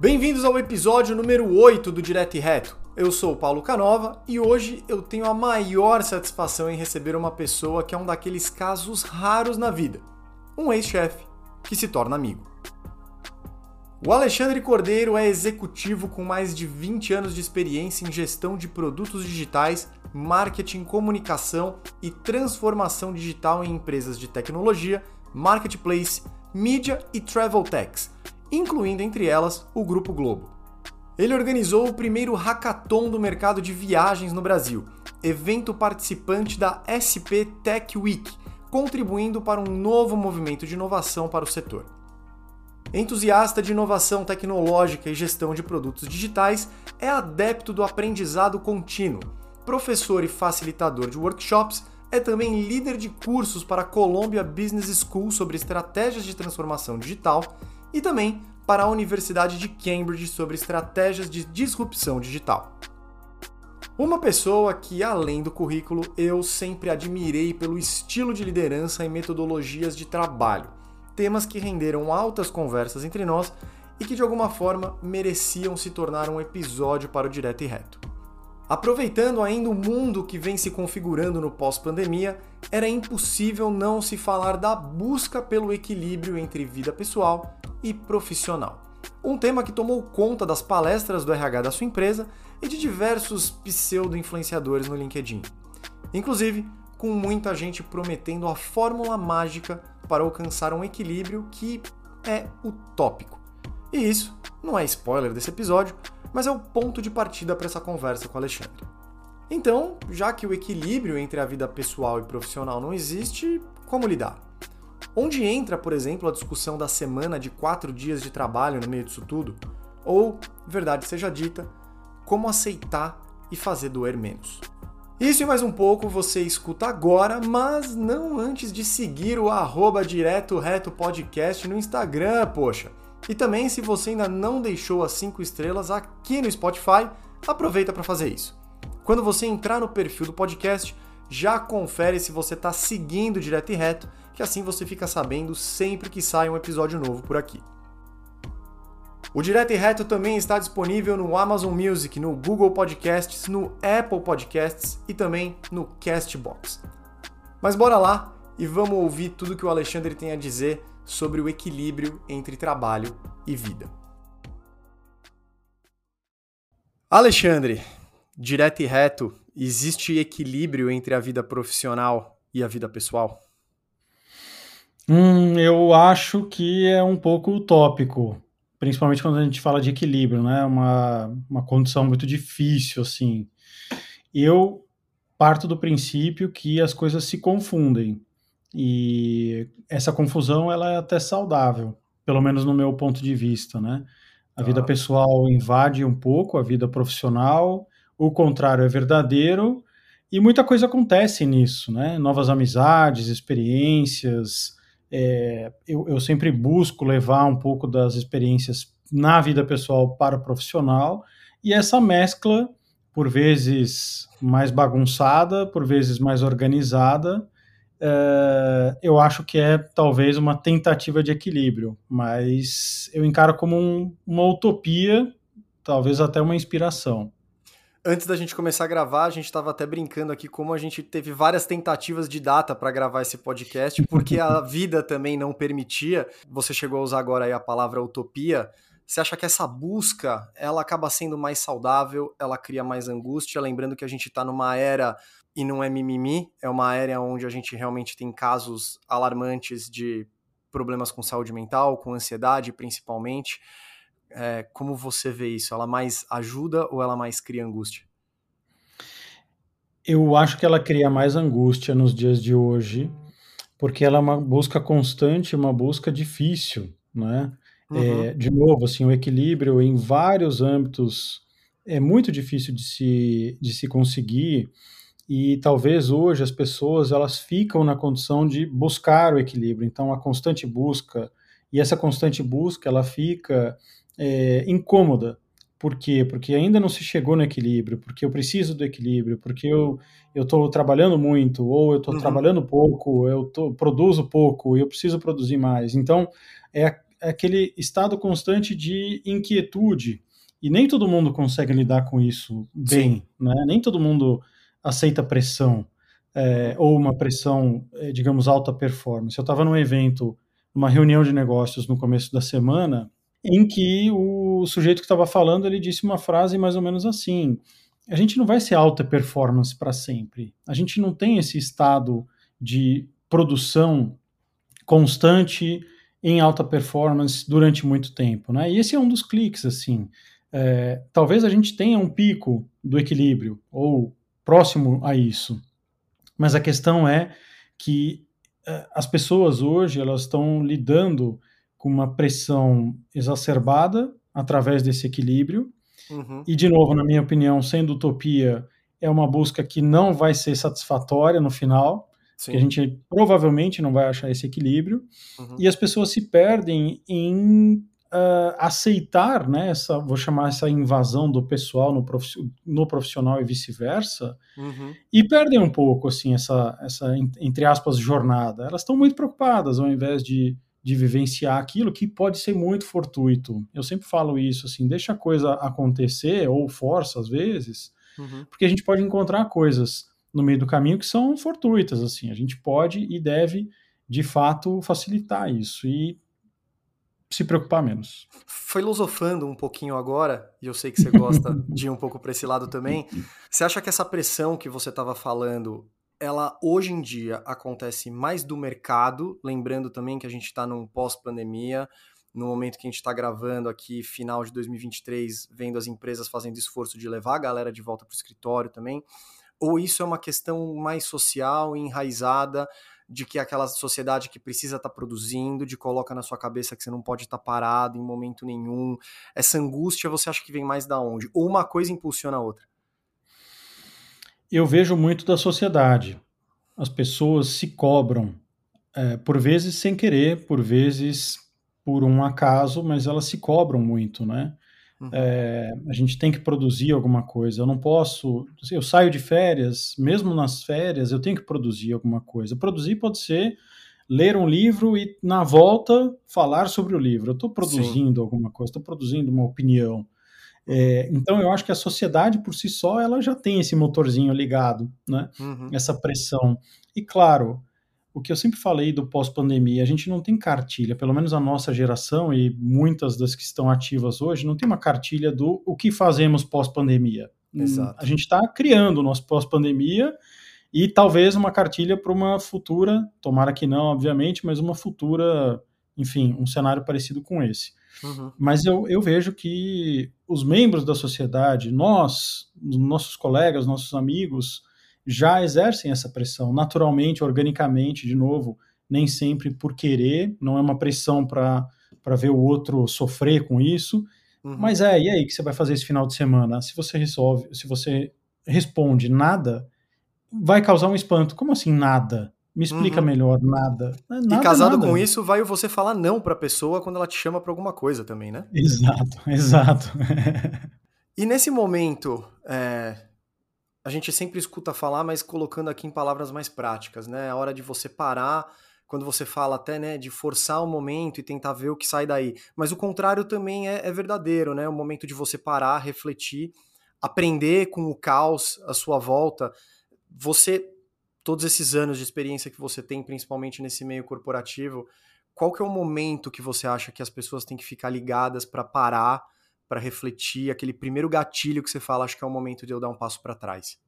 Bem-vindos ao episódio número 8 do Direto e Reto. Eu sou o Paulo Canova e hoje eu tenho a maior satisfação em receber uma pessoa que é um daqueles casos raros na vida. Um ex-chefe que se torna amigo. O Alexandre Cordeiro é executivo com mais de 20 anos de experiência em gestão de produtos digitais, marketing, comunicação e transformação digital em empresas de tecnologia, marketplace, mídia e travel techs incluindo entre elas o Grupo Globo. Ele organizou o primeiro hackathon do mercado de viagens no Brasil, evento participante da SP Tech Week, contribuindo para um novo movimento de inovação para o setor. Entusiasta de inovação tecnológica e gestão de produtos digitais, é adepto do aprendizado contínuo, professor e facilitador de workshops, é também líder de cursos para a Columbia Business School sobre estratégias de transformação digital e também para a Universidade de Cambridge sobre estratégias de disrupção digital. Uma pessoa que, além do currículo, eu sempre admirei pelo estilo de liderança e metodologias de trabalho, temas que renderam altas conversas entre nós e que de alguma forma mereciam se tornar um episódio para o Direto e Reto. Aproveitando ainda o mundo que vem se configurando no pós-pandemia, era impossível não se falar da busca pelo equilíbrio entre vida pessoal e profissional. Um tema que tomou conta das palestras do RH da sua empresa e de diversos pseudo-influenciadores no LinkedIn. Inclusive, com muita gente prometendo a fórmula mágica para alcançar um equilíbrio que é utópico. E isso não é spoiler desse episódio, mas é o ponto de partida para essa conversa com o Alexandre. Então, já que o equilíbrio entre a vida pessoal e profissional não existe, como lidar? Onde entra, por exemplo, a discussão da semana de quatro dias de trabalho no meio disso tudo? Ou, verdade seja dita, como aceitar e fazer doer menos? Isso e mais um pouco você escuta agora, mas não antes de seguir o arroba direto reto podcast no Instagram, poxa. E também, se você ainda não deixou as 5 estrelas aqui no Spotify, aproveita para fazer isso. Quando você entrar no perfil do podcast, já confere se você está seguindo direto e reto, que assim você fica sabendo sempre que sai um episódio novo por aqui. O Direto e Reto também está disponível no Amazon Music, no Google Podcasts, no Apple Podcasts e também no Castbox. Mas bora lá e vamos ouvir tudo que o Alexandre tem a dizer sobre o equilíbrio entre trabalho e vida. Alexandre, direto e reto, existe equilíbrio entre a vida profissional e a vida pessoal? Hum, eu acho que é um pouco utópico, principalmente quando a gente fala de equilíbrio, né? Uma, uma condição muito difícil, assim. Eu parto do princípio que as coisas se confundem. E essa confusão ela é até saudável, pelo menos no meu ponto de vista, né? A vida pessoal invade um pouco a vida profissional, o contrário é verdadeiro, e muita coisa acontece nisso, né? Novas amizades, experiências. É, eu, eu sempre busco levar um pouco das experiências na vida pessoal para o profissional, e essa mescla, por vezes mais bagunçada, por vezes mais organizada, é, eu acho que é talvez uma tentativa de equilíbrio, mas eu encaro como um, uma utopia, talvez até uma inspiração. Antes da gente começar a gravar, a gente estava até brincando aqui como a gente teve várias tentativas de data para gravar esse podcast, porque a vida também não permitia. Você chegou a usar agora aí a palavra utopia. Você acha que essa busca, ela acaba sendo mais saudável, ela cria mais angústia, lembrando que a gente está numa era e não é mimimi, é uma área onde a gente realmente tem casos alarmantes de problemas com saúde mental, com ansiedade principalmente. É, como você vê isso? Ela mais ajuda ou ela mais cria angústia? Eu acho que ela cria mais angústia nos dias de hoje, porque ela é uma busca constante, uma busca difícil, né? Uhum. É, de novo, assim, o equilíbrio em vários âmbitos é muito difícil de se, de se conseguir e talvez hoje as pessoas elas ficam na condição de buscar o equilíbrio. Então a constante busca e essa constante busca ela fica é, incômoda. Por quê? Porque ainda não se chegou no equilíbrio, porque eu preciso do equilíbrio, porque eu estou trabalhando muito, ou eu estou uhum. trabalhando pouco, eu tô, produzo pouco e eu preciso produzir mais. Então, é, é aquele estado constante de inquietude. E nem todo mundo consegue lidar com isso bem, né? Nem todo mundo aceita pressão é, ou uma pressão, é, digamos, alta performance. Eu estava num evento, numa reunião de negócios no começo da semana, em que o sujeito que estava falando ele disse uma frase mais ou menos assim: a gente não vai ser alta performance para sempre. A gente não tem esse estado de produção constante em alta performance durante muito tempo, né? E esse é um dos cliques, assim. É, talvez a gente tenha um pico do equilíbrio ou próximo a isso, mas a questão é que é, as pessoas hoje elas estão lidando com uma pressão exacerbada através desse equilíbrio uhum. e de novo, na minha opinião, sendo utopia é uma busca que não vai ser satisfatória no final Sim. que a gente provavelmente não vai achar esse equilíbrio, uhum. e as pessoas se perdem em uh, aceitar, né, essa, vou chamar essa invasão do pessoal no, prof, no profissional e vice-versa, uhum. e perdem um pouco, assim, essa, essa entre aspas, jornada. Elas estão muito preocupadas, ao invés de, de vivenciar aquilo que pode ser muito fortuito. Eu sempre falo isso, assim, deixa a coisa acontecer, ou força às vezes, uhum. porque a gente pode encontrar coisas no meio do caminho que são fortuitas, assim. A gente pode e deve, de fato, facilitar isso e se preocupar menos. Filosofando um pouquinho agora, e eu sei que você gosta de ir um pouco para esse lado também, você acha que essa pressão que você estava falando, ela hoje em dia acontece mais do mercado, lembrando também que a gente está num pós-pandemia, no momento que a gente está gravando aqui, final de 2023, vendo as empresas fazendo esforço de levar a galera de volta para o escritório também? Ou isso é uma questão mais social, enraizada, de que aquela sociedade que precisa estar tá produzindo, de coloca na sua cabeça que você não pode estar tá parado em momento nenhum. Essa angústia você acha que vem mais da onde? Ou uma coisa impulsiona a outra? Eu vejo muito da sociedade. As pessoas se cobram, é, por vezes sem querer, por vezes por um acaso, mas elas se cobram muito, né? Uhum. É, a gente tem que produzir alguma coisa. Eu não posso. Assim, eu saio de férias, mesmo nas férias, eu tenho que produzir alguma coisa. Produzir pode ser ler um livro e, na volta, falar sobre o livro. Eu estou produzindo Sim. alguma coisa, estou produzindo uma opinião. É, então, eu acho que a sociedade, por si só, ela já tem esse motorzinho ligado, né? Uhum. essa pressão. E, claro, o que eu sempre falei do pós-pandemia, a gente não tem cartilha, pelo menos a nossa geração e muitas das que estão ativas hoje, não tem uma cartilha do o que fazemos pós-pandemia. Exato. A gente está criando o nosso pós-pandemia e talvez uma cartilha para uma futura, tomara que não, obviamente, mas uma futura, enfim, um cenário parecido com esse. Uhum. Mas eu, eu vejo que os membros da sociedade, nós, nossos colegas, nossos amigos, já exercem essa pressão naturalmente, organicamente, de novo, nem sempre por querer, não é uma pressão para ver o outro sofrer com isso. Uhum. Mas é, e aí, que você vai fazer esse final de semana? Se você resolve, se você responde nada, vai causar um espanto. Como assim nada? Me explica uhum. melhor, nada. É nada. E casado nada. com isso, vai você falar não para a pessoa quando ela te chama para alguma coisa também, né? Exato, exato. e nesse momento, é, a gente sempre escuta falar, mas colocando aqui em palavras mais práticas, né? A hora de você parar, quando você fala até, né, de forçar o momento e tentar ver o que sai daí. Mas o contrário também é, é verdadeiro, né? O momento de você parar, refletir, aprender com o caos à sua volta. Você, todos esses anos de experiência que você tem, principalmente nesse meio corporativo, qual que é o momento que você acha que as pessoas têm que ficar ligadas para parar? Para refletir, aquele primeiro gatilho que você fala, acho que é o momento de eu dar um passo para trás?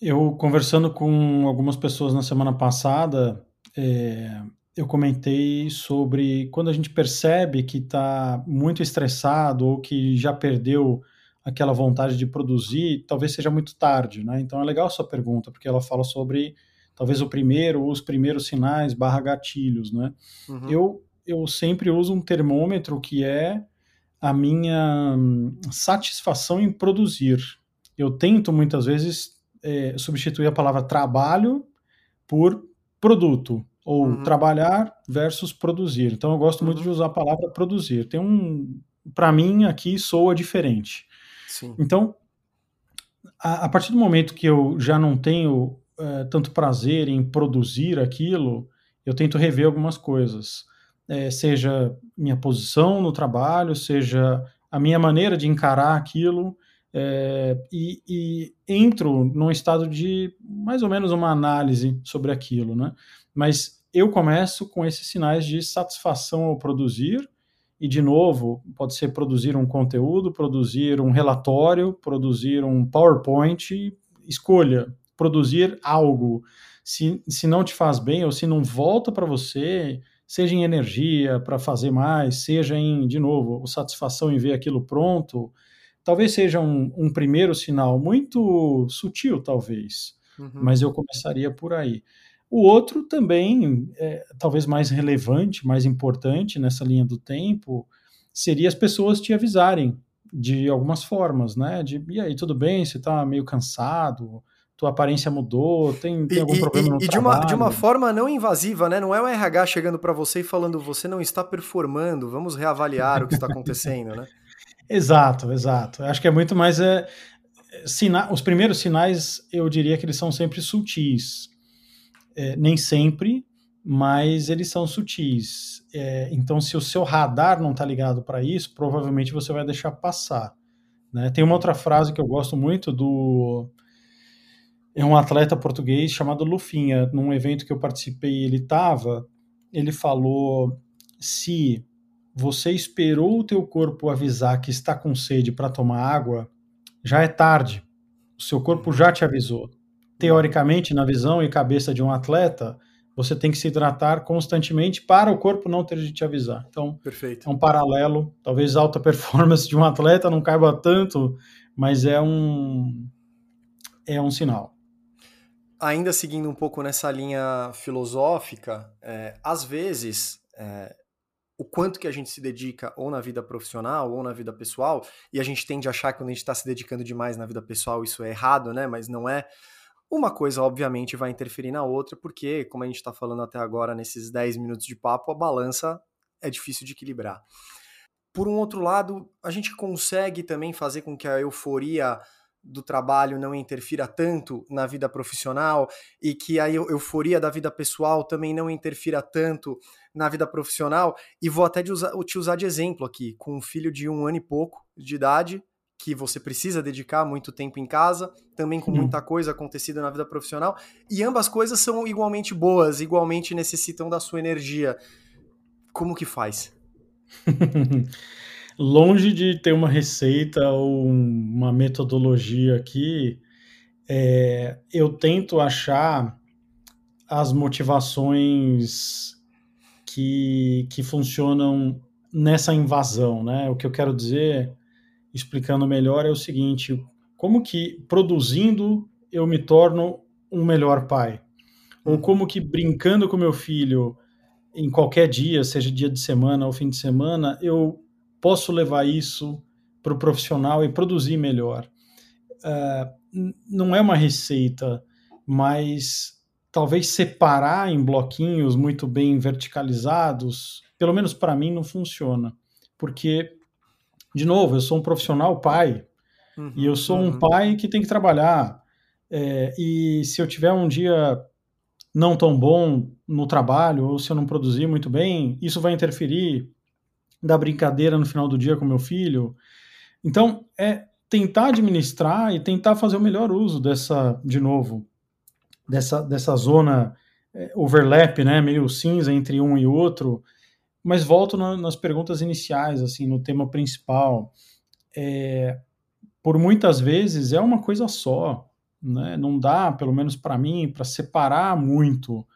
Eu, conversando com algumas pessoas na semana passada, é, eu comentei sobre quando a gente percebe que está muito estressado ou que já perdeu aquela vontade de produzir, talvez seja muito tarde, né? Então é legal a sua pergunta, porque ela fala sobre talvez o primeiro, os primeiros sinais barra gatilhos, né? Uhum. Eu, eu sempre uso um termômetro que é a minha hum, satisfação em produzir. Eu tento muitas vezes é, substituir a palavra trabalho por produto, ou uhum. trabalhar versus produzir. Então eu gosto uhum. muito de usar a palavra produzir. Tem um, para mim aqui soa diferente. Sim. Então, a, a, partir do momento que eu já não tenho é, tanto prazer em produzir aquilo, eu tento rever algumas coisas. É, seja minha posição no trabalho, seja a minha maneira de encarar aquilo, é, e, e, entro num estado de mais ou menos uma análise sobre aquilo, né? Mas eu começo com esses sinais de satisfação ao produzir, e de novo, pode ser produzir um conteúdo, produzir um relatório, produzir um PowerPoint, escolha, produzir algo. Se, se não te faz bem ou se não volta para você, seja em energia para fazer mais, seja em, de novo, satisfação em ver aquilo pronto, talvez seja um, um primeiro sinal muito sutil, talvez, uhum. mas eu começaria por aí. O outro também, é, talvez mais relevante, mais importante nessa linha do tempo, seria as pessoas te avisarem de algumas formas, né? De, e aí, tudo bem? Você está meio cansado? Tua aparência mudou? Tem, tem algum e, problema no e trabalho? de uma, de uma forma não invasiva, né? Não é o RH chegando para você e falando você não está performando, vamos reavaliar o que está acontecendo, né? Exato, exato. Acho que é muito mais. É, sina os primeiros sinais, eu diria que eles são sempre sutis. É, nem sempre, mas eles são sutis. É, então, se o seu radar não está ligado para isso, provavelmente você vai deixar passar. Né? Tem uma outra frase que eu gosto muito do. É um atleta português chamado Lufinha. Num evento que eu participei, ele estava. Ele falou: se você esperou o teu corpo avisar que está com sede para tomar água, já é tarde. O seu corpo já te avisou. Teoricamente, na visão e cabeça de um atleta, você tem que se hidratar constantemente para o corpo não ter de te avisar. Então, Perfeito. é um paralelo. Talvez alta performance de um atleta não caiba tanto, mas é um é um sinal. Ainda seguindo um pouco nessa linha filosófica, é, às vezes é, o quanto que a gente se dedica ou na vida profissional ou na vida pessoal, e a gente tende a achar que quando a gente está se dedicando demais na vida pessoal isso é errado, né? Mas não é. Uma coisa, obviamente, vai interferir na outra, porque, como a gente está falando até agora, nesses 10 minutos de papo, a balança é difícil de equilibrar. Por um outro lado, a gente consegue também fazer com que a euforia do trabalho não interfira tanto na vida profissional e que a euforia da vida pessoal também não interfira tanto na vida profissional. E vou até te usar, te usar de exemplo aqui, com um filho de um ano e pouco de idade, que você precisa dedicar muito tempo em casa, também com muita coisa acontecida na vida profissional, e ambas coisas são igualmente boas, igualmente necessitam da sua energia. Como que faz? longe de ter uma receita ou uma metodologia aqui, é, eu tento achar as motivações que, que funcionam nessa invasão, né? O que eu quero dizer, explicando melhor, é o seguinte: como que produzindo eu me torno um melhor pai? Ou como que brincando com meu filho em qualquer dia, seja dia de semana ou fim de semana, eu posso levar isso para o profissional e produzir melhor. Uh, não é uma receita, mas talvez separar em bloquinhos muito bem verticalizados, pelo menos para mim, não funciona. Porque, de novo, eu sou um profissional pai, uhum, e eu sou uhum. um pai que tem que trabalhar. É, e se eu tiver um dia não tão bom no trabalho, ou se eu não produzir muito bem, isso vai interferir da brincadeira no final do dia com meu filho. Então, é tentar administrar e tentar fazer o melhor uso dessa, de novo, dessa, dessa zona é, overlap, né, meio cinza entre um e outro. Mas volto na, nas perguntas iniciais, assim, no tema principal. É, por muitas vezes é uma coisa só, né? Não dá, pelo menos para mim, para separar muito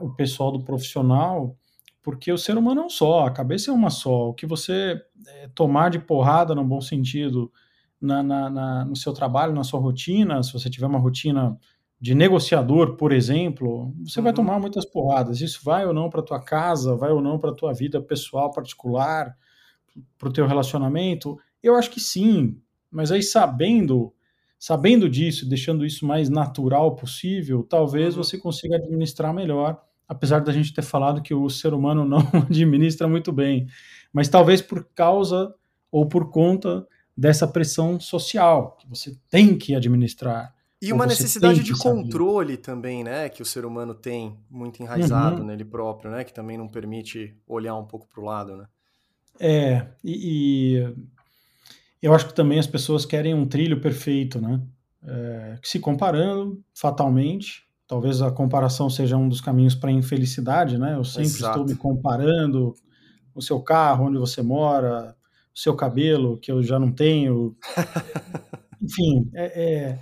o pessoal do profissional porque o ser humano é um só, a cabeça é uma só. O que você é, tomar de porrada, no bom sentido, na, na, na, no seu trabalho, na sua rotina, se você tiver uma rotina de negociador, por exemplo, você uhum. vai tomar muitas porradas. Isso vai ou não para tua casa, vai ou não para tua vida pessoal particular, para o teu relacionamento? Eu acho que sim, mas aí sabendo sabendo disso, deixando isso mais natural possível, talvez uhum. você consiga administrar melhor apesar da gente ter falado que o ser humano não administra muito bem, mas talvez por causa ou por conta dessa pressão social que você tem que administrar. E uma necessidade de controle saber. também, né? Que o ser humano tem muito enraizado uhum. nele próprio, né? Que também não permite olhar um pouco para o lado, né? É, e, e, eu acho que também as pessoas querem um trilho perfeito, né? É, que se comparando fatalmente, talvez a comparação seja um dos caminhos para a infelicidade, né? Eu sempre Exato. estou me comparando o seu carro, onde você mora, o seu cabelo, que eu já não tenho. Enfim, é, é,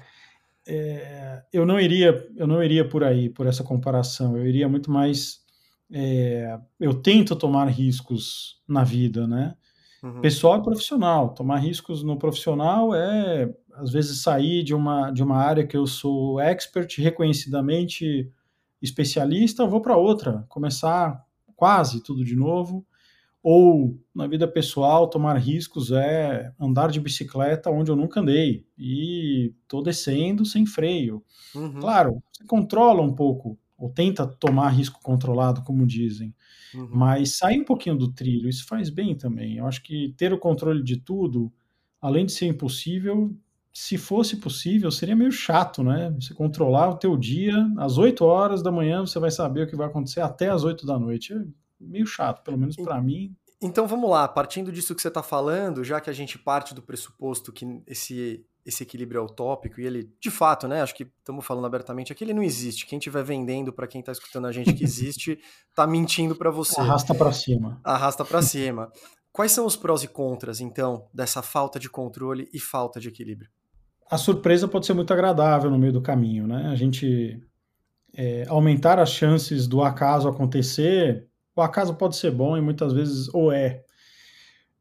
é, eu não iria, eu não iria por aí, por essa comparação. Eu iria muito mais. É, eu tento tomar riscos na vida, né? Uhum. Pessoal e profissional. Tomar riscos no profissional é, às vezes, sair de uma, de uma área que eu sou expert, reconhecidamente especialista, vou para outra, começar quase tudo de novo. Ou, na vida pessoal, tomar riscos é andar de bicicleta onde eu nunca andei e tô descendo sem freio. Uhum. Claro, você controla um pouco, ou tenta tomar risco controlado, como dizem, uhum. mas sair um pouquinho do trilho, isso faz bem também. Eu acho que ter o controle de tudo, além de ser impossível, se fosse possível, seria meio chato, né? Você controlar o teu dia, às 8 horas da manhã você vai saber o que vai acontecer até às 8 da noite. É meio chato, pelo menos para mim. Então vamos lá, partindo disso que você está falando, já que a gente parte do pressuposto que esse, esse equilíbrio é utópico e ele, de fato, né, acho que estamos falando abertamente aqui, ele não existe. Quem estiver vendendo para quem está escutando a gente que existe, está mentindo para você. Arrasta para cima. Arrasta para cima. Quais são os prós e contras, então, dessa falta de controle e falta de equilíbrio? A surpresa pode ser muito agradável no meio do caminho, né? A gente é, aumentar as chances do acaso acontecer o acaso pode ser bom e muitas vezes ou é.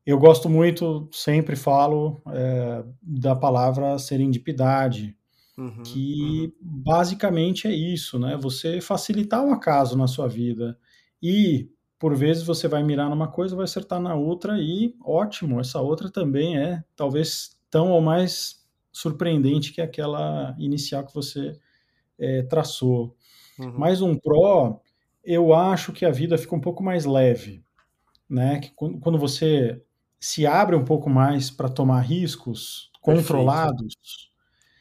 Eu gosto muito, sempre falo é, da palavra serendipidade, uhum, que uhum. basicamente é isso, né? Você facilitar o acaso na sua vida e por vezes você vai mirar numa coisa, vai acertar na outra e ótimo, essa outra também é talvez tão ou mais surpreendente que aquela inicial que você é, traçou. Uhum. Mais um pró eu acho que a vida fica um pouco mais leve, né? Que quando você se abre um pouco mais para tomar riscos controlados,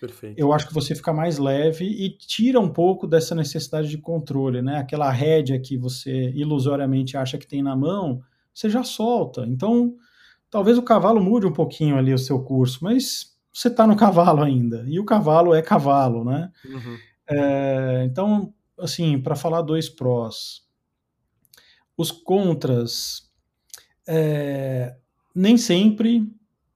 Perfeito. eu acho que você fica mais leve e tira um pouco dessa necessidade de controle, né? Aquela rédea que você ilusoriamente acha que tem na mão, você já solta. Então, talvez o cavalo mude um pouquinho ali o seu curso, mas você está no cavalo ainda. E o cavalo é cavalo, né? Uhum. É, então, assim, para falar dois prós. Os contras, é, nem sempre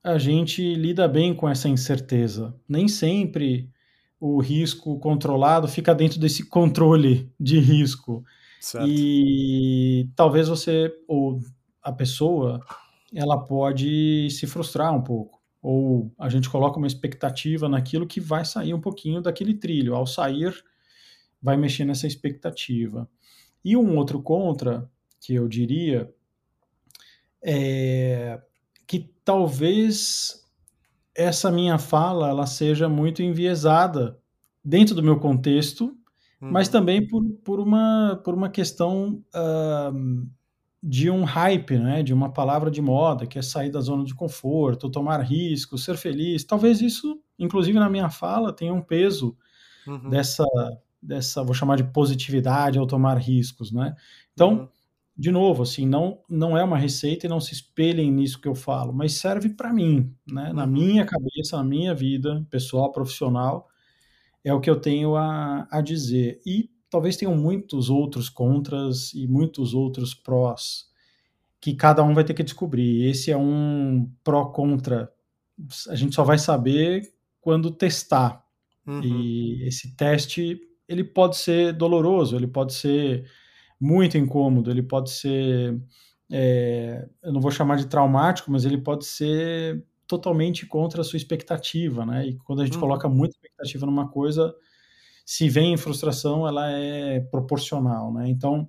a gente lida bem com essa incerteza. Nem sempre o risco controlado fica dentro desse controle de risco. Certo. E talvez você, ou a pessoa, ela pode se frustrar um pouco. Ou a gente coloca uma expectativa naquilo que vai sair um pouquinho daquele trilho. Ao sair, vai mexer nessa expectativa. E um outro contra, que eu diria, é que talvez essa minha fala ela seja muito enviesada dentro do meu contexto, uhum. mas também por, por, uma, por uma questão uh, de um hype, né? de uma palavra de moda, que é sair da zona de conforto, tomar riscos, ser feliz. Talvez isso, inclusive na minha fala, tenha um peso uhum. dessa dessa, vou chamar de positividade ao tomar riscos, né? Então, uhum. de novo, assim, não, não é uma receita e não se espelhem nisso que eu falo, mas serve para mim, né? Na uhum. minha cabeça, na minha vida pessoal, profissional, é o que eu tenho a, a dizer. E talvez tenham muitos outros contras e muitos outros prós que cada um vai ter que descobrir. Esse é um pró-contra. A gente só vai saber quando testar. Uhum. E esse teste ele pode ser doloroso, ele pode ser muito incômodo, ele pode ser, é, eu não vou chamar de traumático, mas ele pode ser totalmente contra a sua expectativa, né? E quando a gente uhum. coloca muita expectativa numa coisa, se vem frustração, ela é proporcional, né? Então,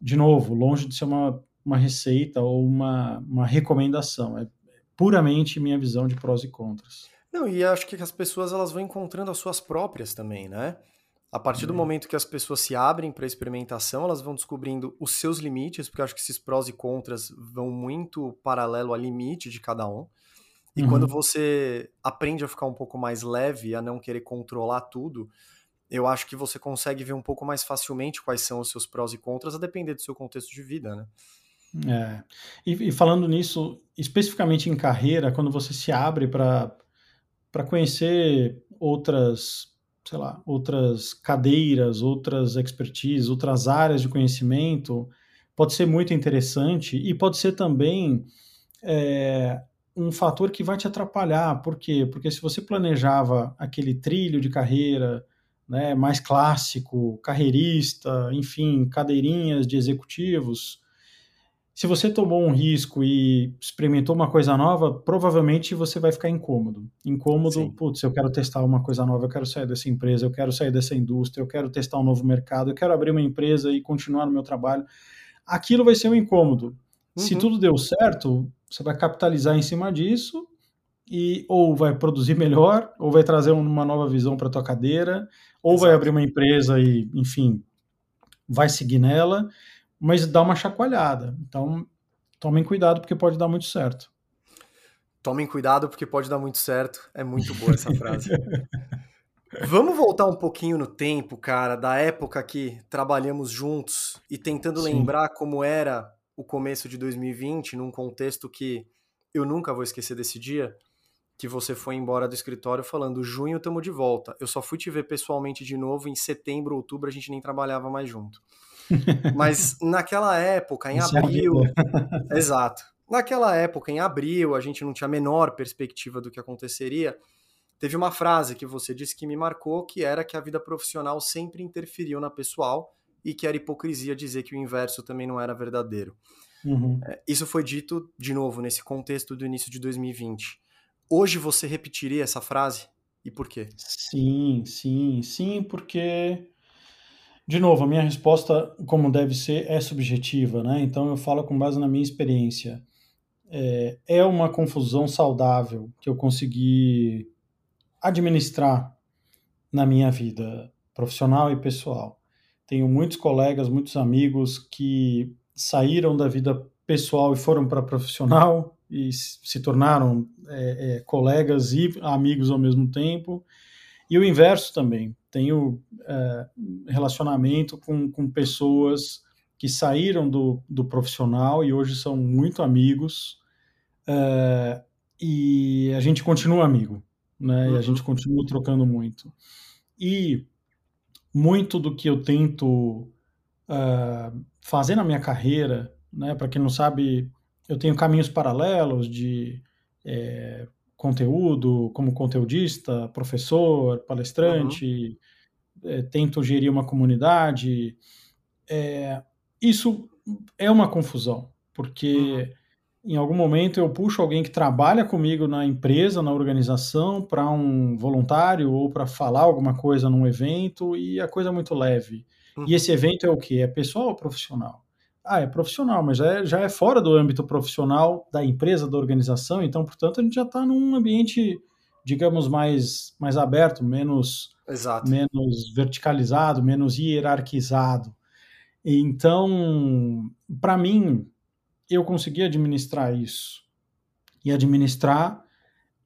de novo, longe de ser uma, uma receita ou uma, uma recomendação, é puramente minha visão de prós e contras. Não, e acho que as pessoas elas vão encontrando as suas próprias também, né? A partir do uhum. momento que as pessoas se abrem para experimentação, elas vão descobrindo os seus limites, porque eu acho que esses prós e contras vão muito paralelo ao limite de cada um. E uhum. quando você aprende a ficar um pouco mais leve, a não querer controlar tudo, eu acho que você consegue ver um pouco mais facilmente quais são os seus prós e contras, a depender do seu contexto de vida, né? É. E, e falando nisso, especificamente em carreira, quando você se abre para conhecer outras, sei lá, outras cadeiras, outras expertise, outras áreas de conhecimento, pode ser muito interessante e pode ser também é, um fator que vai te atrapalhar. Por quê? Porque se você planejava aquele trilho de carreira né, mais clássico, carreirista, enfim, cadeirinhas de executivos, se você tomou um risco e experimentou uma coisa nova, provavelmente você vai ficar incômodo. Incômodo, Sim. putz, eu quero testar uma coisa nova, eu quero sair dessa empresa, eu quero sair dessa indústria, eu quero testar um novo mercado, eu quero abrir uma empresa e continuar no meu trabalho. Aquilo vai ser um incômodo. Uhum. Se tudo deu certo, você vai capitalizar em cima disso e ou vai produzir melhor, ou vai trazer uma nova visão para tua cadeira, ou Exato. vai abrir uma empresa e, enfim, vai seguir nela, mas dá uma chacoalhada. Então, tomem cuidado porque pode dar muito certo. Tomem cuidado porque pode dar muito certo. É muito boa essa frase. Vamos voltar um pouquinho no tempo, cara, da época que trabalhamos juntos e tentando Sim. lembrar como era o começo de 2020, num contexto que eu nunca vou esquecer desse dia, que você foi embora do escritório falando, junho estamos de volta. Eu só fui te ver pessoalmente de novo em setembro, outubro, a gente nem trabalhava mais junto. Mas naquela época, em Isso é abril. É exato. Naquela época, em abril, a gente não tinha a menor perspectiva do que aconteceria. Teve uma frase que você disse que me marcou, que era que a vida profissional sempre interferiu na pessoal e que era hipocrisia dizer que o inverso também não era verdadeiro. Uhum. É, isso foi dito, de novo, nesse contexto do início de 2020. Hoje você repetiria essa frase? E por quê? Sim, sim, sim, porque, de novo, a minha resposta, como deve ser, é subjetiva, né? Então eu falo com base na minha experiência. É, é uma confusão saudável que eu consegui administrar na minha vida profissional e pessoal. Tenho muitos colegas, muitos amigos que saíram da vida pessoal e foram para profissional e se tornaram é, é, colegas e amigos ao mesmo tempo. E o inverso também. Tenho é, relacionamento com, com pessoas que saíram do, do profissional e hoje são muito amigos. É, e a gente continua amigo, né? Uhum. E a uhum. gente continua trocando muito. E muito do que eu tento uh, fazer na minha carreira, né? Para quem não sabe, eu tenho caminhos paralelos de é, conteúdo, como conteudista, professor, palestrante, uhum. é, tento gerir uma comunidade. É, isso é uma confusão, porque uhum em algum momento eu puxo alguém que trabalha comigo na empresa, na organização, para um voluntário ou para falar alguma coisa num evento e a coisa é muito leve. Uhum. E esse evento é o que? É pessoal ou profissional? Ah, é profissional, mas já é, já é fora do âmbito profissional da empresa, da organização, então, portanto, a gente já está num ambiente, digamos, mais, mais aberto, menos, Exato. menos verticalizado, menos hierarquizado. Então, para mim, eu consegui administrar isso. E administrar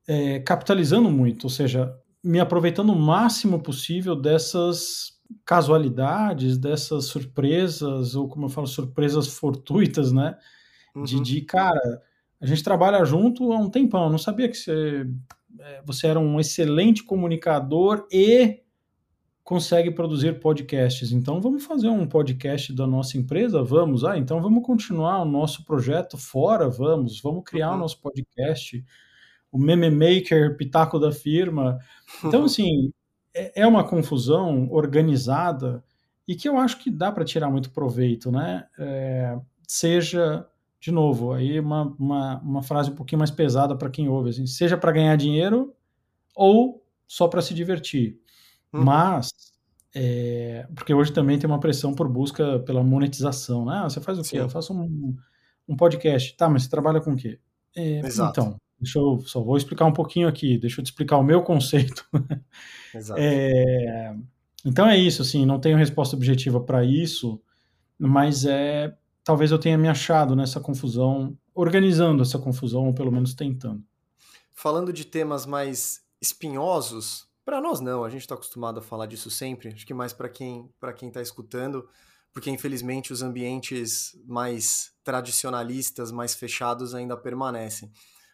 é, capitalizando muito, ou seja, me aproveitando o máximo possível dessas casualidades, dessas surpresas, ou como eu falo, surpresas fortuitas, né? Uhum. De, de, cara, a gente trabalha junto há um tempão, não sabia que você, é, você era um excelente comunicador e consegue produzir podcasts. Então vamos fazer um podcast da nossa empresa? Vamos. Ah, então vamos continuar o nosso projeto fora? Vamos. Vamos criar uhum. o nosso podcast. O Meme Maker, Pitaco da firma. Então, assim, é, é uma confusão organizada e que eu acho que dá para tirar muito proveito, né? É, seja, de novo, aí uma, uma, uma frase um pouquinho mais pesada para quem ouve, assim, seja para ganhar dinheiro ou só para se divertir. Uhum. Mas, é, porque hoje também tem uma pressão por busca pela monetização, né? Ah, você faz o quê? Sim. Eu faço um, um podcast. Tá, mas você trabalha com o quê? É, então, deixa eu só vou explicar um pouquinho aqui, deixa eu te explicar o meu conceito. Exato. É, então é isso, assim, não tenho resposta objetiva para isso, mas é talvez eu tenha me achado nessa confusão, organizando essa confusão, ou pelo menos tentando. falando de temas mais espinhosos, para nós não, a gente está acostumado a falar disso sempre, acho que mais para quem para quem está escutando, porque infelizmente os ambientes mais tradicionalistas, mais fechados ainda permanecem.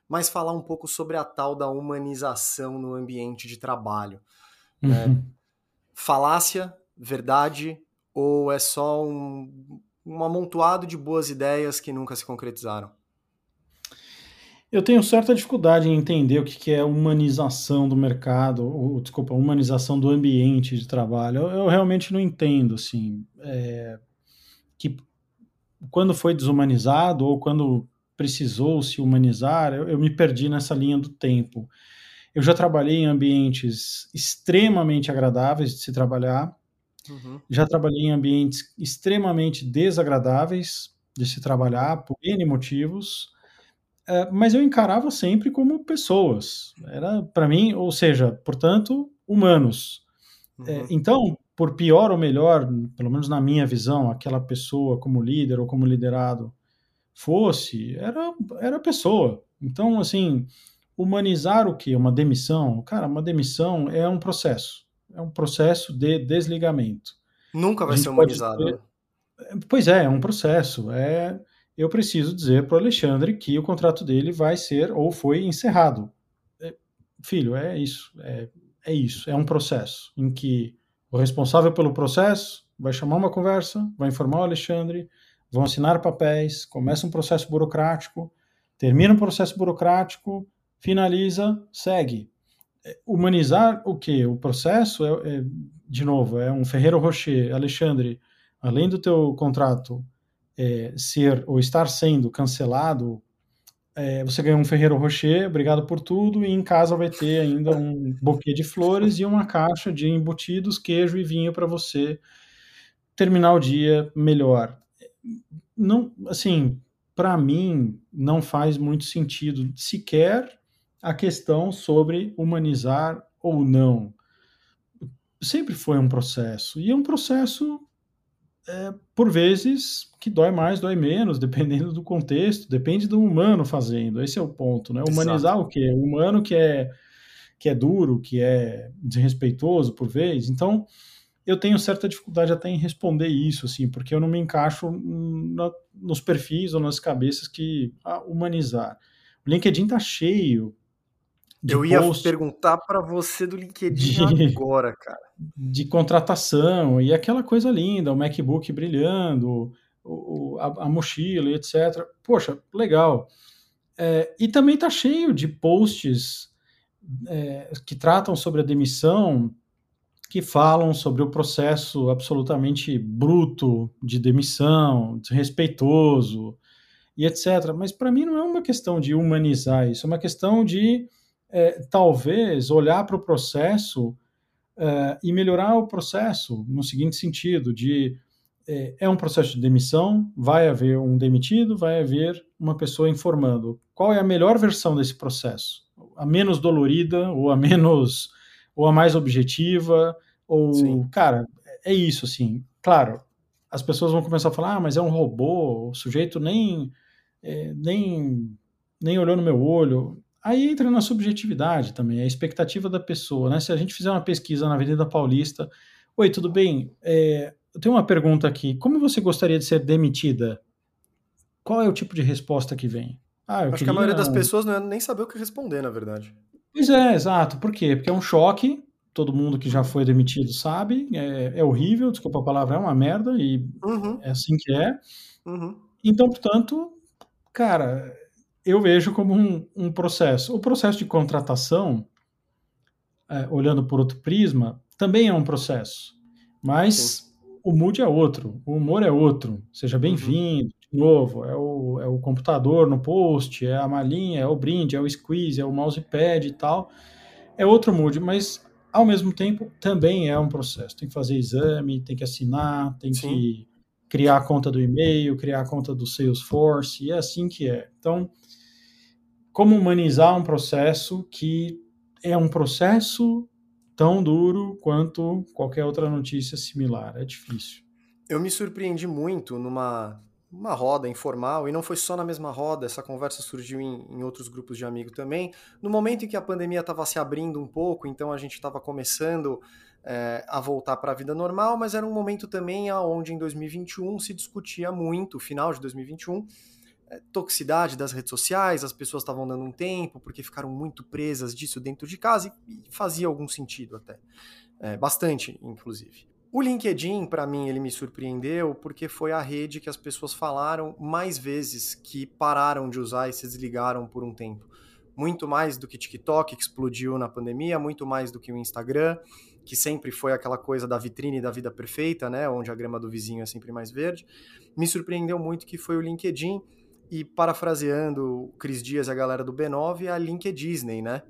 Mas falar um pouco sobre a tal da humanização no ambiente de trabalho. Né? Uhum. Falácia, verdade, ou é só um, um amontoado de boas ideias que nunca se concretizaram? Eu tenho certa dificuldade em entender o que é humanização do mercado, ou, desculpa, humanização do ambiente de trabalho. Eu, eu realmente não entendo, assim, é, que quando foi desumanizado ou quando precisou se humanizar, eu, eu me perdi nessa linha do tempo. Eu já trabalhei em ambientes extremamente agradáveis de se trabalhar, uhum. já trabalhei em ambientes extremamente desagradáveis de se trabalhar por N motivos é, mas eu encarava sempre como pessoas. Era para mim, ou seja, portanto, humanos. É, uhum. Então, por pior ou melhor, pelo menos na minha visão, aquela pessoa como líder ou como liderado fosse, era era pessoa. Então, assim, humanizar o que? Uma demissão? Cara, uma demissão é um processo. É um processo de desligamento. Nunca vai ser humanizado. Ter... Né? Pois é, é um processo. É eu preciso dizer para o Alexandre que o contrato dele vai ser ou foi encerrado. É, filho, é isso, é, é isso, é um processo em que o responsável pelo processo vai chamar uma conversa, vai informar o Alexandre, vão assinar papéis, começa um processo burocrático, termina um processo burocrático, finaliza, segue. É, humanizar o que? O processo é, é, de novo, é um Ferreiro Rocher, Alexandre, além do teu contrato é, ser ou estar sendo cancelado, é, você ganha um Ferreiro Rocher, obrigado por tudo, e em casa vai ter ainda um buquê de flores e uma caixa de embutidos, queijo e vinho para você terminar o dia melhor. Não, assim, para mim não faz muito sentido sequer a questão sobre humanizar ou não. Sempre foi um processo e é um processo é, por vezes, que dói mais, dói menos, dependendo do contexto, depende do humano fazendo. Esse é o ponto, né? Humanizar Exato. o quê? O humano que é, que é duro, que é desrespeitoso por vez. Então, eu tenho certa dificuldade até em responder isso, assim, porque eu não me encaixo na, nos perfis ou nas cabeças que ah, humanizar. O LinkedIn tá cheio eu ia post, perguntar para você do LinkedIn de, agora, cara. De contratação e aquela coisa linda, o MacBook brilhando, o, a, a mochila e etc. Poxa, legal. É, e também está cheio de posts é, que tratam sobre a demissão, que falam sobre o processo absolutamente bruto de demissão, desrespeitoso e etc. Mas para mim não é uma questão de humanizar isso, é uma questão de é, talvez olhar para o processo é, e melhorar o processo no seguinte sentido de é, é, um processo de demissão, vai haver um demitido, vai haver uma pessoa informando qual é a melhor versão desse processo, a menos dolorida ou a menos ou a mais objetiva ou Sim. cara é isso assim, claro as pessoas vão começar a falar ah, mas é um robô, o sujeito nem é, nem nem olhou no meu olho Aí entra na subjetividade também, a expectativa da pessoa, né? Se a gente fizer uma pesquisa na Avenida Paulista, oi, tudo bem? É, eu tenho uma pergunta aqui. Como você gostaria de ser demitida? Qual é o tipo de resposta que vem? Ah, Acho queria... que a maioria das pessoas não é nem saber o que responder, na verdade. Pois é, exato. Por quê? Porque é um choque. Todo mundo que já foi demitido sabe. É, é horrível, desculpa a palavra, é uma merda e uhum. é assim que é. Uhum. Então, portanto, cara, eu vejo como um, um processo. O processo de contratação, é, olhando por outro prisma, também é um processo, mas Sim. O mood é outro, o humor é outro. Seja uhum. bem-vindo, de novo, é o, é o computador no post, é a malinha, é o brinde, é o squeeze, é o mousepad e tal. É outro mood, mas ao mesmo tempo também é um processo. Tem que fazer exame, tem que assinar, tem Sim. que criar a conta do e-mail, criar a conta do Salesforce, e é assim que é. Então, como humanizar um processo que é um processo tão duro quanto qualquer outra notícia similar. É difícil. Eu me surpreendi muito numa, uma roda informal, e não foi só na mesma roda, essa conversa surgiu em, em outros grupos de amigos também. No momento em que a pandemia estava se abrindo um pouco, então a gente estava começando é, a voltar para a vida normal, mas era um momento também onde em 2021 se discutia muito, final de 2021, é, toxicidade das redes sociais, as pessoas estavam dando um tempo porque ficaram muito presas disso dentro de casa e, e fazia algum sentido até, é, bastante inclusive. O LinkedIn, para mim, ele me surpreendeu porque foi a rede que as pessoas falaram mais vezes que pararam de usar e se desligaram por um tempo. Muito mais do que TikTok, que explodiu na pandemia, muito mais do que o Instagram, que sempre foi aquela coisa da vitrine da vida perfeita, né, onde a grama do vizinho é sempre mais verde. Me surpreendeu muito que foi o LinkedIn e parafraseando o Cris Dias e a galera do B9, a LinkedIn Disney, né?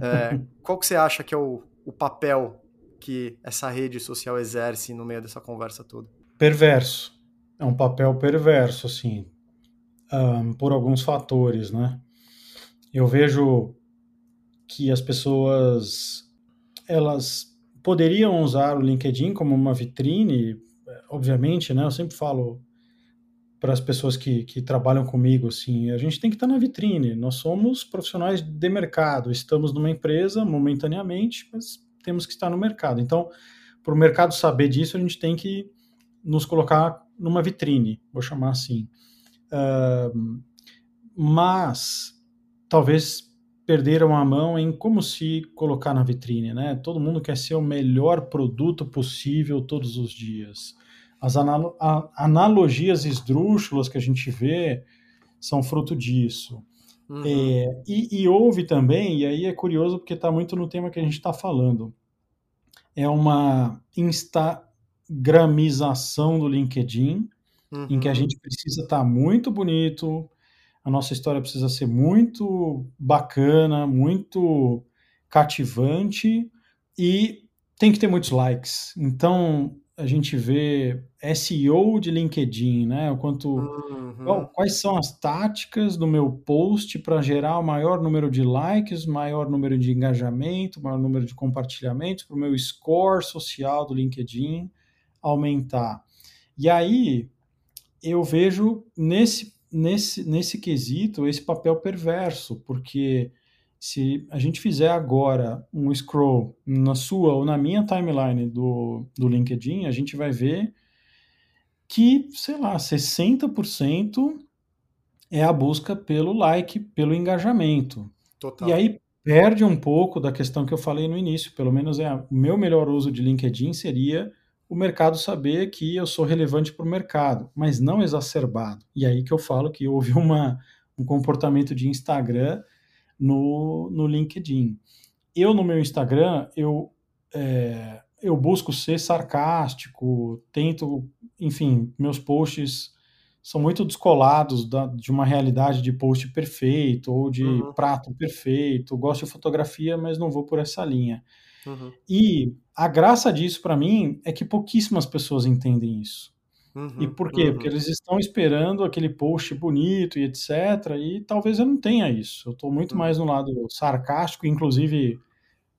É, qual que você acha que é o, o papel que essa rede social exerce no meio dessa conversa toda? Perverso. É um papel perverso, assim, um, por alguns fatores, né? Eu vejo que as pessoas elas poderiam usar o LinkedIn como uma vitrine, obviamente, né? Eu sempre falo para as pessoas que, que trabalham comigo, assim, a gente tem que estar na vitrine. Nós somos profissionais de mercado, estamos numa empresa momentaneamente, mas temos que estar no mercado. Então, para o mercado saber disso, a gente tem que nos colocar numa vitrine, vou chamar assim. Uh, mas talvez perderam a mão em como se colocar na vitrine, né? Todo mundo quer ser o melhor produto possível todos os dias. As analo analogias esdrúxulas que a gente vê são fruto disso. Uhum. É, e, e, houve também, e aí é curioso porque está muito no tema que a gente está falando, é uma instagramização do LinkedIn, uhum. em que a uhum. gente precisa estar tá muito bonito, a nossa história precisa ser muito bacana, muito cativante e tem que ter muitos likes. Então, a gente vê SEO de LinkedIn, né? O quanto uhum. quais são as táticas do meu post para gerar o maior número de likes, maior número de engajamento, maior número de compartilhamentos para o meu score social do LinkedIn aumentar. E aí eu vejo nesse nesse nesse quesito esse papel perverso, porque se a gente fizer agora um scroll na sua ou na minha timeline do, do LinkedIn, a gente vai ver que, sei lá, 60% é a busca pelo like, pelo engajamento. Total. E aí perde um pouco da questão que eu falei no início, pelo menos é o meu melhor uso de LinkedIn seria o mercado saber que eu sou relevante para o mercado, mas não exacerbado. E aí que eu falo que houve uma, um comportamento de Instagram no, no LinkedIn. Eu, no meu Instagram, eu, é, eu busco ser sarcástico, tento, enfim, meus posts são muito descolados da, de uma realidade de post perfeito ou de uhum. prato perfeito. Gosto de fotografia, mas não vou por essa linha. Uhum. E a graça disso para mim é que pouquíssimas pessoas entendem isso. Uhum, e por quê? Uhum. Porque eles estão esperando aquele post bonito e etc. E talvez eu não tenha isso. Eu estou muito uhum. mais no lado sarcástico, inclusive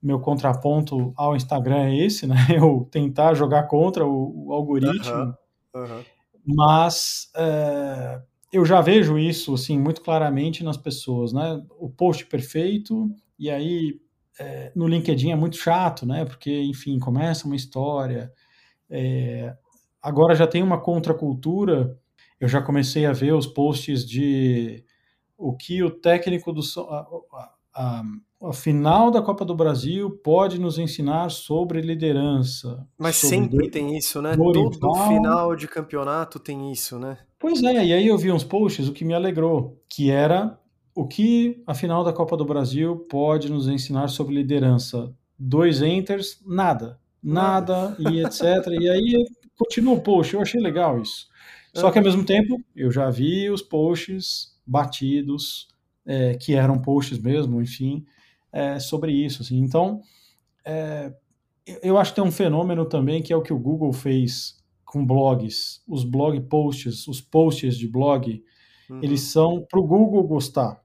meu contraponto ao Instagram é esse, né? Eu tentar jogar contra o, o algoritmo. Mas é, eu já vejo isso assim muito claramente nas pessoas, né? O post perfeito e aí é, no LinkedIn é muito chato, né? Porque enfim começa uma história. É, agora já tem uma contracultura. Eu já comecei a ver os posts de o que o técnico do a, a, a final da Copa do Brasil pode nos ensinar sobre liderança. Mas sobre sempre tem isso, né? Dorival. Todo final de campeonato tem isso, né? Pois é, e aí eu vi uns posts, o que me alegrou, que era o que a final da Copa do Brasil pode nos ensinar sobre liderança. Dois enters, nada. Nada, nada. e etc. e aí continua o post, eu achei legal isso. Só que ao mesmo tempo, eu já vi os posts batidos, é, que eram posts mesmo, enfim, é, sobre isso. Assim. Então, é, eu acho que tem um fenômeno também que é o que o Google fez com blogs. Os blog posts, os posts de blog, uhum. eles são para o Google gostar,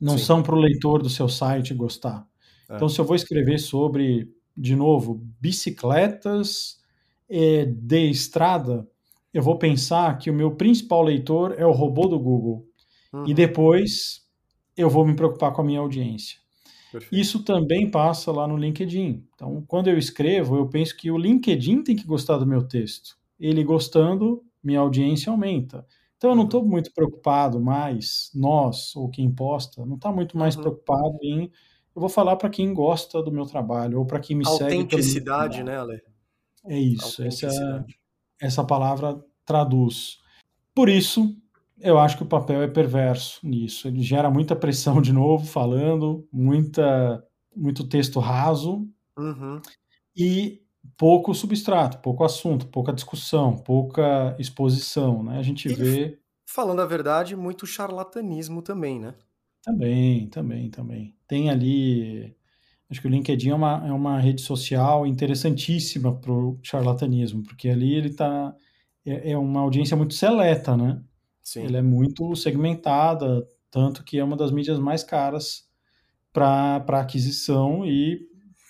não Sim. são para o leitor do seu site gostar. É. Então, se eu vou escrever sobre, de novo, bicicletas de estrada, eu vou pensar que o meu principal leitor é o robô do Google. Uhum. E depois eu vou me preocupar com a minha audiência. Perfeito. Isso também passa lá no LinkedIn. Então, quando eu escrevo, eu penso que o LinkedIn tem que gostar do meu texto. Ele gostando, minha audiência aumenta. Então, eu não estou uhum. muito preocupado mais, nós, ou quem posta, não está muito mais uhum. preocupado em. Eu vou falar para quem gosta do meu trabalho, ou para quem me segue. Autenticidade, né, Ale? É isso. Essa, essa palavra traduz. Por isso, eu acho que o papel é perverso nisso. Ele gera muita pressão de novo, falando, muita, muito texto raso uhum. e pouco substrato, pouco assunto, pouca discussão, pouca exposição. Né? A gente e, vê. Falando a verdade, muito charlatanismo também, né? Também, também, também. Tem ali. Acho que o LinkedIn é uma, é uma rede social interessantíssima para o charlatanismo, porque ali ele está. É, é uma audiência muito seleta, né? Sim. Ele é muito segmentada, tanto que é uma das mídias mais caras para aquisição e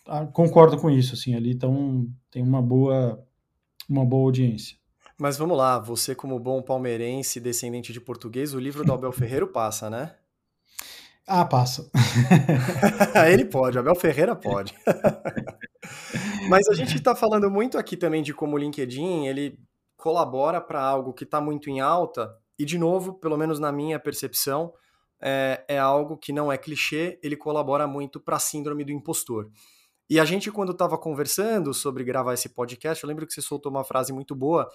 ah, concordo com isso, assim, ali tão, tem uma boa, uma boa audiência. Mas vamos lá, você como bom palmeirense, descendente de português, o livro do Abel Ferreira passa, né? Ah, passa. Ele pode, Abel Ferreira pode. Mas a gente está falando muito aqui também de como o LinkedIn ele colabora para algo que está muito em alta e, de novo, pelo menos na minha percepção, é, é algo que não é clichê, ele colabora muito para a síndrome do impostor. E a gente, quando estava conversando sobre gravar esse podcast, eu lembro que você soltou uma frase muito boa,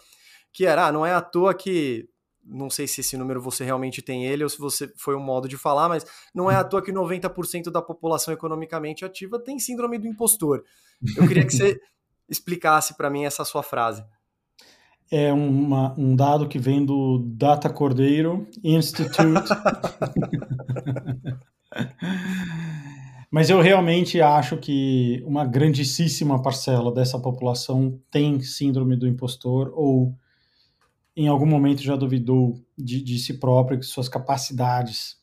que era, ah, não é à toa que, não sei se esse número você realmente tem ele ou se você foi um modo de falar, mas não é à toa que 90% da população economicamente ativa tem síndrome do impostor. Eu queria que você explicasse para mim essa sua frase é uma, um dado que vem do Data Cordeiro Institute. Mas eu realmente acho que uma grandíssima parcela dessa população tem síndrome do impostor ou em algum momento já duvidou de, de si próprio, de suas capacidades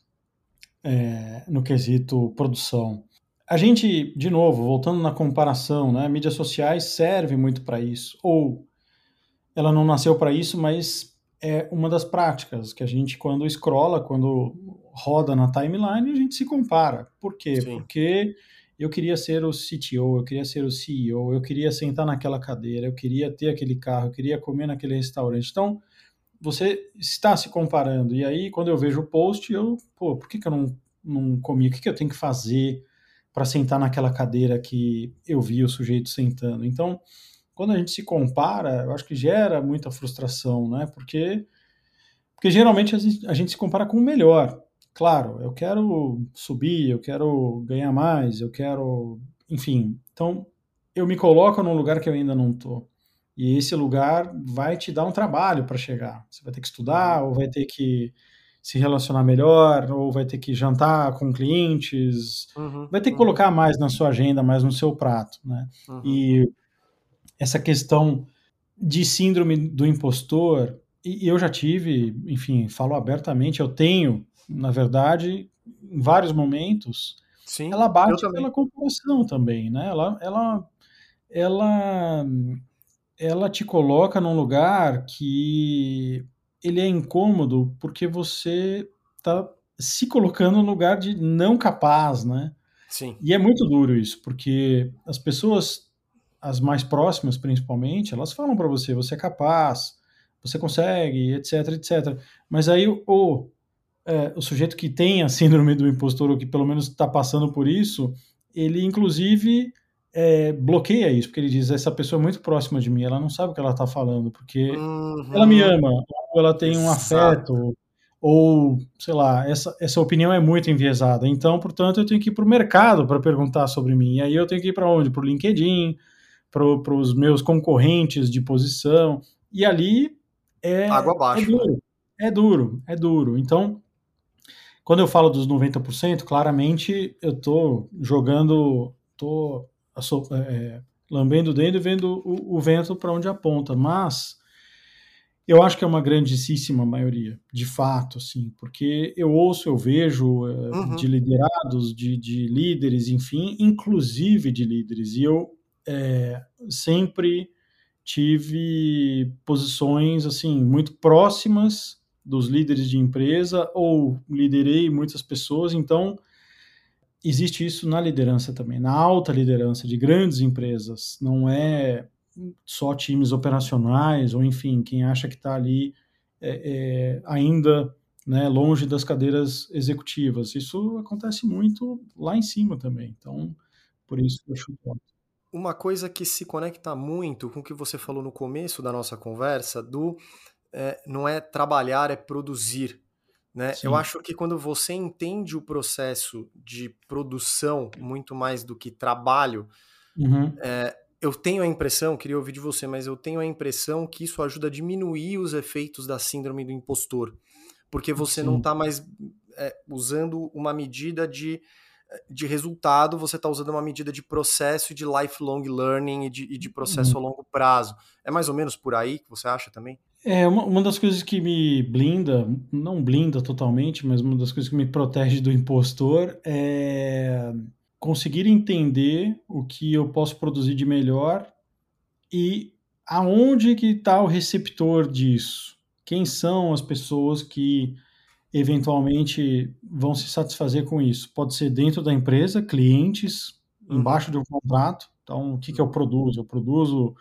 é, no quesito produção. A gente, de novo, voltando na comparação, né, mídias sociais servem muito para isso. Ou ela não nasceu para isso, mas é uma das práticas que a gente, quando scrolla, quando roda na timeline, a gente se compara. Por quê? Sim. Porque eu queria ser o CTO, eu queria ser o CEO, eu queria sentar naquela cadeira, eu queria ter aquele carro, eu queria comer naquele restaurante. Então, você está se comparando. E aí, quando eu vejo o post, eu, pô, por que, que eu não, não comi? O que, que eu tenho que fazer para sentar naquela cadeira que eu vi o sujeito sentando? Então, quando a gente se compara, eu acho que gera muita frustração, né? Porque, porque geralmente a gente, a gente se compara com o melhor. Claro, eu quero subir, eu quero ganhar mais, eu quero. Enfim. Então, eu me coloco num lugar que eu ainda não estou. E esse lugar vai te dar um trabalho para chegar. Você vai ter que estudar, ou vai ter que se relacionar melhor, ou vai ter que jantar com clientes, uhum, vai ter que uhum. colocar mais na sua agenda, mais no seu prato, né? Uhum. E essa questão de síndrome do impostor, e eu já tive, enfim, falo abertamente, eu tenho, na verdade, em vários momentos, Sim, ela bate pela comparação também, né? Ela, ela, ela, ela te coloca num lugar que ele é incômodo porque você está se colocando no lugar de não capaz, né? Sim. E é muito duro isso, porque as pessoas as mais próximas principalmente, elas falam para você, você é capaz, você consegue, etc, etc. Mas aí o, é, o sujeito que tem a síndrome do impostor, ou que pelo menos está passando por isso, ele inclusive é, bloqueia isso, porque ele diz, essa pessoa é muito próxima de mim, ela não sabe o que ela está falando, porque uhum. ela me ama, ou ela tem um afeto, ou, sei lá, essa, essa opinião é muito enviesada. Então, portanto, eu tenho que ir para o mercado para perguntar sobre mim. E aí eu tenho que ir para onde? Para o LinkedIn, para os meus concorrentes de posição, e ali é, Água abaixo, é duro, né? é duro, é duro. Então, quando eu falo dos 90%, claramente eu estou jogando, estou é, lambendo o dedo e vendo o, o vento para onde aponta, mas eu acho que é uma grandíssima maioria, de fato, assim, porque eu ouço, eu vejo é, uhum. de liderados, de, de líderes, enfim, inclusive de líderes, e eu é, sempre tive posições assim muito próximas dos líderes de empresa ou liderei muitas pessoas, então existe isso na liderança também, na alta liderança de grandes empresas, não é só times operacionais ou enfim, quem acha que está ali é, é, ainda né, longe das cadeiras executivas. Isso acontece muito lá em cima também. Então, por isso eu chuto uma coisa que se conecta muito com o que você falou no começo da nossa conversa, do é, não é trabalhar, é produzir. Né? Eu acho que quando você entende o processo de produção muito mais do que trabalho, uhum. é, eu tenho a impressão, queria ouvir de você, mas eu tenho a impressão que isso ajuda a diminuir os efeitos da síndrome do impostor. Porque você Sim. não está mais é, usando uma medida de de resultado, você está usando uma medida de processo e de lifelong learning e de, e de processo uhum. a longo prazo. É mais ou menos por aí que você acha também? É, uma, uma das coisas que me blinda, não blinda totalmente, mas uma das coisas que me protege do impostor é conseguir entender o que eu posso produzir de melhor e aonde que está o receptor disso. Quem são as pessoas que eventualmente vão se satisfazer com isso. Pode ser dentro da empresa, clientes, uhum. embaixo de um contrato. Então, o que, que eu produzo? Eu produzo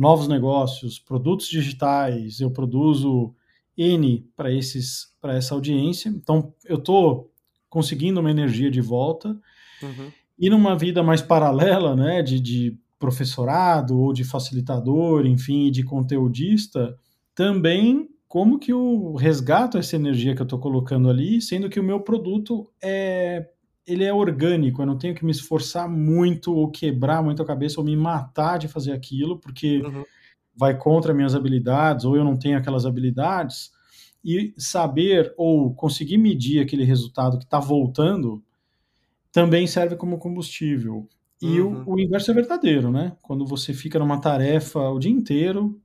novos negócios, produtos digitais, eu produzo N para esses para essa audiência. Então, eu estou conseguindo uma energia de volta. Uhum. E numa vida mais paralela, né, de, de professorado ou de facilitador, enfim, de conteudista, também como que eu resgato essa energia que eu estou colocando ali, sendo que o meu produto é ele é orgânico, eu não tenho que me esforçar muito ou quebrar muito a cabeça ou me matar de fazer aquilo, porque uhum. vai contra minhas habilidades ou eu não tenho aquelas habilidades. E saber ou conseguir medir aquele resultado que está voltando também serve como combustível. E uhum. o, o inverso é verdadeiro, né? Quando você fica numa tarefa o dia inteiro,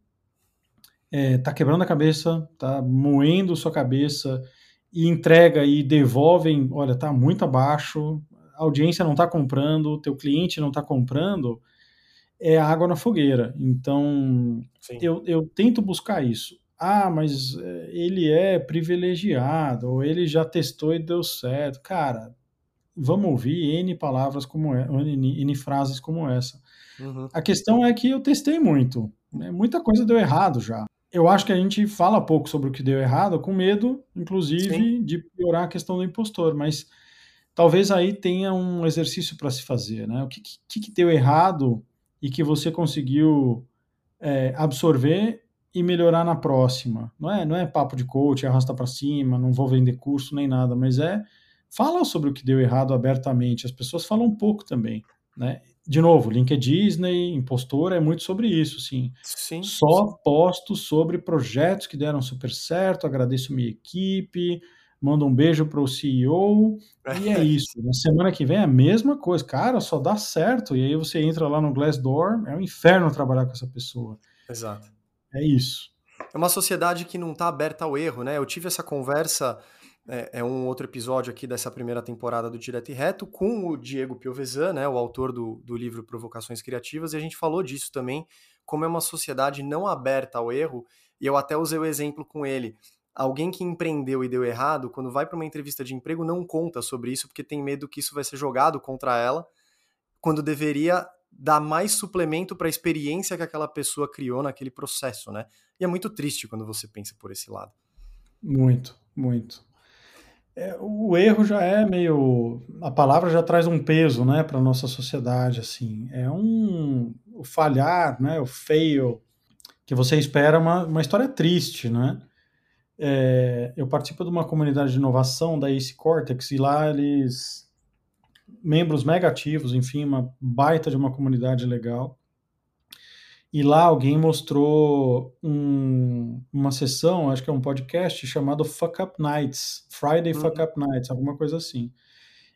é, tá quebrando a cabeça, tá moendo sua cabeça e entrega e devolvem, olha, tá muito abaixo, a audiência não está comprando, teu cliente não está comprando, é água na fogueira. Então, eu, eu tento buscar isso. Ah, mas é, ele é privilegiado, ou ele já testou e deu certo. Cara, vamos ouvir N palavras como essa, N, N frases como essa. Uhum. A questão é que eu testei muito. Né? Muita coisa deu errado já eu acho que a gente fala pouco sobre o que deu errado, com medo, inclusive, Sim. de piorar a questão do impostor, mas talvez aí tenha um exercício para se fazer, né? O que, que, que, deu errado e que você conseguiu é, absorver e melhorar na próxima? Não é, não é papo de coach, arrasta para cima, não vou vender curso nem nada, mas é fala sobre o que deu errado abertamente. As pessoas falam um pouco também, né? De novo, link é Disney, impostor é muito sobre isso, sim. sim Só sim. posto sobre projetos que deram super certo, agradeço minha equipe, mando um beijo para o CEO, e é isso. Na semana que vem é a mesma coisa. Cara, só dá certo, e aí você entra lá no Glassdoor, é um inferno trabalhar com essa pessoa. Exato. É isso. É uma sociedade que não está aberta ao erro, né? Eu tive essa conversa é, é, um outro episódio aqui dessa primeira temporada do Direto e Reto com o Diego Piovesan, né, o autor do, do livro Provocações Criativas, e a gente falou disso também, como é uma sociedade não aberta ao erro, e eu até usei o exemplo com ele. Alguém que empreendeu e deu errado, quando vai para uma entrevista de emprego, não conta sobre isso, porque tem medo que isso vai ser jogado contra ela, quando deveria dar mais suplemento para a experiência que aquela pessoa criou naquele processo, né? E é muito triste quando você pensa por esse lado. Muito, muito. É, o erro já é meio. A palavra já traz um peso, né, para nossa sociedade, assim. É um. O falhar, né, o fail, que você espera uma, uma história triste, né? É, eu participo de uma comunidade de inovação da Ace Cortex e lá eles. membros mega ativos, enfim, uma baita de uma comunidade legal. E lá alguém mostrou um, uma sessão, acho que é um podcast chamado Fuck Up Nights, Friday uhum. Fuck Up Nights, alguma coisa assim,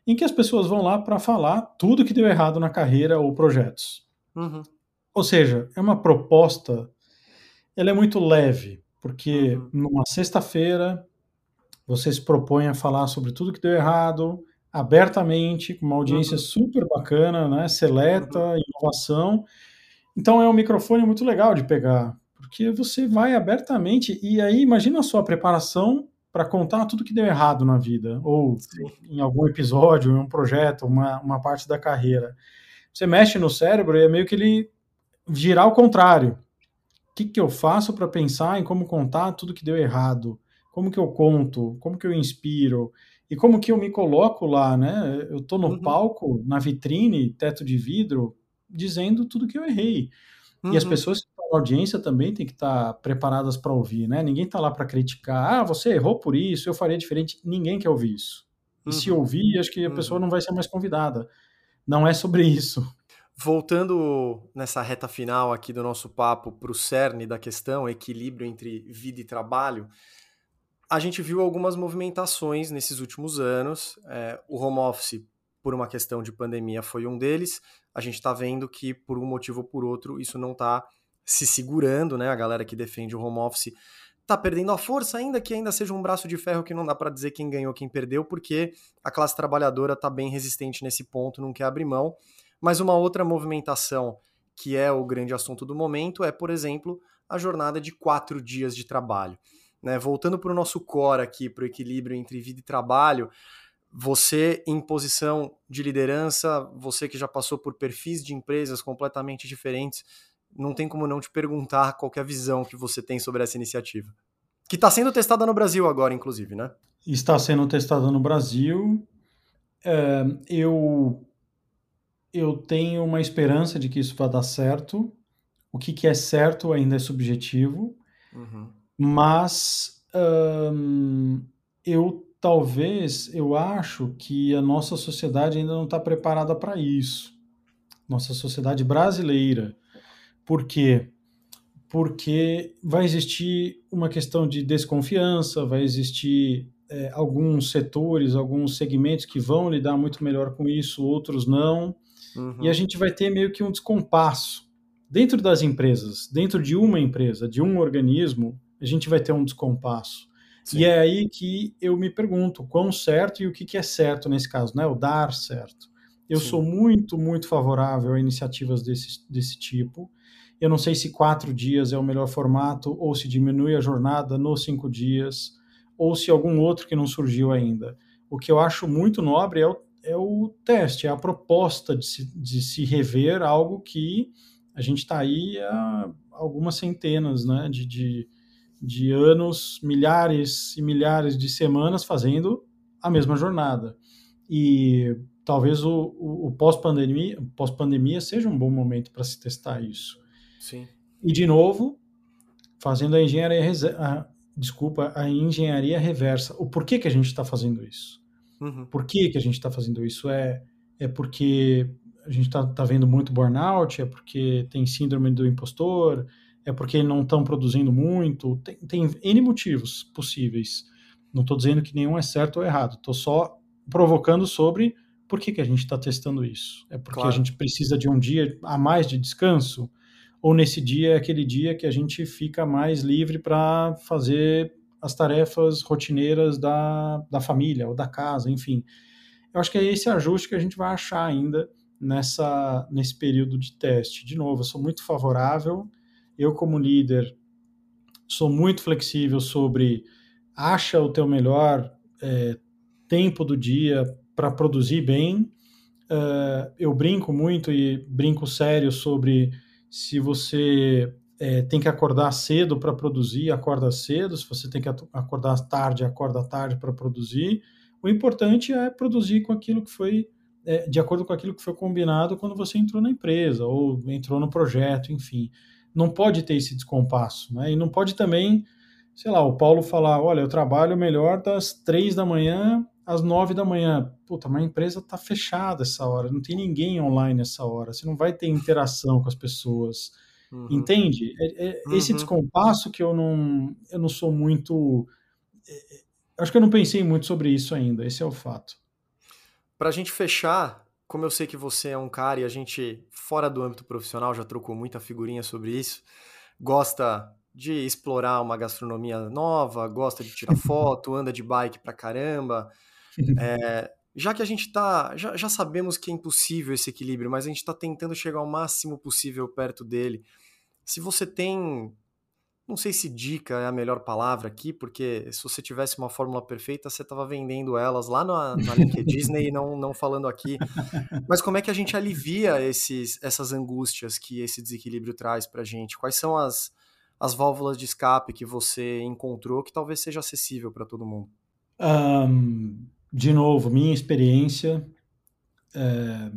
em que as pessoas vão lá para falar tudo que deu errado na carreira ou projetos. Uhum. Ou seja, é uma proposta, ela é muito leve, porque uhum. numa sexta-feira você se propõe a falar sobre tudo que deu errado, abertamente, com uma audiência uhum. super bacana, né, seleta, uhum. inovação, Então é um microfone muito legal de pegar, porque você vai abertamente e aí imagina a sua preparação para contar tudo que deu errado na vida, ou Sim. em algum episódio, em um projeto, uma, uma parte da carreira. Você mexe no cérebro e é meio que ele girar ao contrário. O que, que eu faço para pensar em como contar tudo que deu errado? Como que eu conto? Como que eu inspiro? E como que eu me coloco lá, né? Eu estou no uhum. palco, na vitrine, teto de vidro, dizendo tudo que eu errei. Uhum. E as uhum. pessoas que estão na audiência também têm que estar preparadas para ouvir, né? Ninguém está lá para criticar. Ah, você errou por isso, eu faria diferente. Ninguém quer ouvir isso. E uhum. se ouvir, acho que a pessoa uhum. não vai ser mais convidada. Não é sobre isso. Voltando nessa reta final aqui do nosso papo para o cerne da questão, equilíbrio entre vida e trabalho, a gente viu algumas movimentações nesses últimos anos. É, o home office, por uma questão de pandemia, foi um deles. A gente está vendo que, por um motivo ou por outro, isso não está se segurando, né? A galera que defende o home office está perdendo a força, ainda que ainda seja um braço de ferro que não dá para dizer quem ganhou, quem perdeu, porque a classe trabalhadora está bem resistente nesse ponto, não quer abrir mão. Mas uma outra movimentação que é o grande assunto do momento é, por exemplo, a jornada de quatro dias de trabalho. Né? Voltando para o nosso core aqui, para o equilíbrio entre vida e trabalho, você em posição de liderança, você que já passou por perfis de empresas completamente diferentes, não tem como não te perguntar qual é a visão que você tem sobre essa iniciativa. Que está sendo testada no Brasil agora, inclusive, né? Está sendo testada no Brasil. É, eu eu tenho uma esperança de que isso vai dar certo. O que, que é certo ainda é subjetivo, uhum. mas eu talvez, eu acho que a nossa sociedade ainda não está preparada para isso. Nossa sociedade brasileira. Por quê? Porque vai existir uma questão de desconfiança, vai existir é, alguns setores, alguns segmentos que vão lidar muito melhor com isso, outros não. Uhum. E a gente vai ter meio que um descompasso. Dentro das empresas, dentro de uma empresa, de um organismo, a gente vai ter um descompasso. Sim. E é aí que eu me pergunto quão certo e o que, que é certo nesse caso, né? O dar certo. Eu Sim. sou muito, muito favorável a iniciativas desse, desse tipo. Eu não sei se quatro dias é o melhor formato, ou se diminui a jornada nos cinco dias, ou se algum outro que não surgiu ainda. O que eu acho muito nobre é o é o teste, é a proposta de se, de se rever algo que a gente está aí há algumas centenas né, de, de, de, anos, milhares e milhares de semanas fazendo a mesma jornada. E talvez o, o, o pós-pandemia pós -pandemia seja um bom momento para se testar isso. Sim. E, de novo, fazendo a engenharia, a, desculpa, a engenharia reversa. O porquê que a gente está fazendo isso? Uhum. Por que, que a gente está fazendo isso? É, é porque a gente está tá vendo muito burnout? É porque tem síndrome do impostor? É porque não estão produzindo muito? Tem, tem N motivos possíveis. Não estou dizendo que nenhum é certo ou errado. Estou só provocando sobre por que, que a gente está testando isso. É porque claro. a gente precisa de um dia a mais de descanso? Ou nesse dia é aquele dia que a gente fica mais livre para fazer as tarefas rotineiras da, da família ou da casa, enfim. Eu acho que é esse ajuste que a gente vai achar ainda nessa, nesse período de teste. De novo, eu sou muito favorável, eu como líder sou muito flexível sobre acha o teu melhor é, tempo do dia para produzir bem. Uh, eu brinco muito e brinco sério sobre se você é, tem que acordar cedo para produzir, acorda cedo. Se você tem que acordar tarde, acorda tarde para produzir. O importante é produzir com aquilo que foi, é, de acordo com aquilo que foi combinado quando você entrou na empresa ou entrou no projeto, enfim. Não pode ter esse descompasso, né? E não pode também, sei lá, o Paulo falar, olha, eu trabalho melhor das três da manhã às nove da manhã. Puta, mas a empresa está fechada essa hora, não tem ninguém online essa hora, você não vai ter interação com as pessoas Uhum. Entende? É, é uhum. Esse descompasso que eu não, eu não sou muito. É, é, acho que eu não pensei muito sobre isso ainda, esse é o fato. Para a gente fechar, como eu sei que você é um cara e a gente, fora do âmbito profissional, já trocou muita figurinha sobre isso, gosta de explorar uma gastronomia nova, gosta de tirar foto, anda de bike pra caramba. É, já que a gente tá. Já, já sabemos que é impossível esse equilíbrio, mas a gente está tentando chegar ao máximo possível perto dele. Se você tem. Não sei se dica é a melhor palavra aqui, porque se você tivesse uma fórmula perfeita, você estava vendendo elas lá na, na Disney e não, não falando aqui. Mas como é que a gente alivia esses, essas angústias que esse desequilíbrio traz para a gente? Quais são as, as válvulas de escape que você encontrou que talvez seja acessível para todo mundo? Um, de novo, minha experiência é,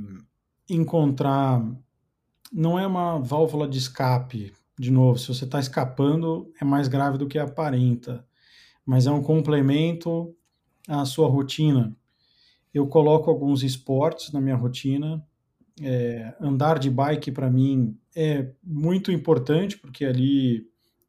encontrar não é uma válvula de escape. De novo, se você está escapando, é mais grave do que aparenta, mas é um complemento à sua rotina. Eu coloco alguns esportes na minha rotina. É, andar de bike para mim é muito importante porque ali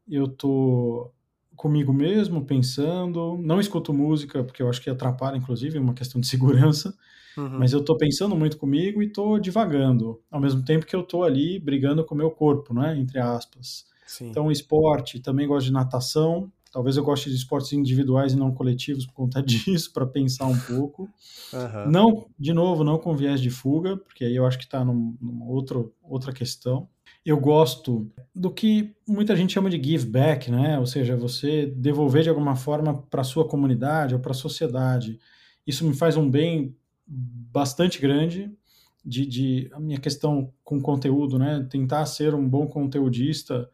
eu tô comigo mesmo, pensando. Não escuto música, porque eu acho que atrapalha, inclusive, uma questão de segurança. Uhum. Mas eu estou pensando muito comigo e estou divagando, ao mesmo tempo que eu estou ali brigando com o meu corpo, né? Entre aspas. Sim. Então, esporte, também gosto de natação. Talvez eu goste de esportes individuais e não coletivos por conta disso, para pensar um pouco. Uhum. Não, de novo, não com viés de fuga, porque aí eu acho que está num, numa outro, outra questão eu gosto do que muita gente chama de give back, né? Ou seja, você devolver de alguma forma para a sua comunidade ou para a sociedade. Isso me faz um bem bastante grande de, de a minha questão com conteúdo, né? Tentar ser um bom conteudista.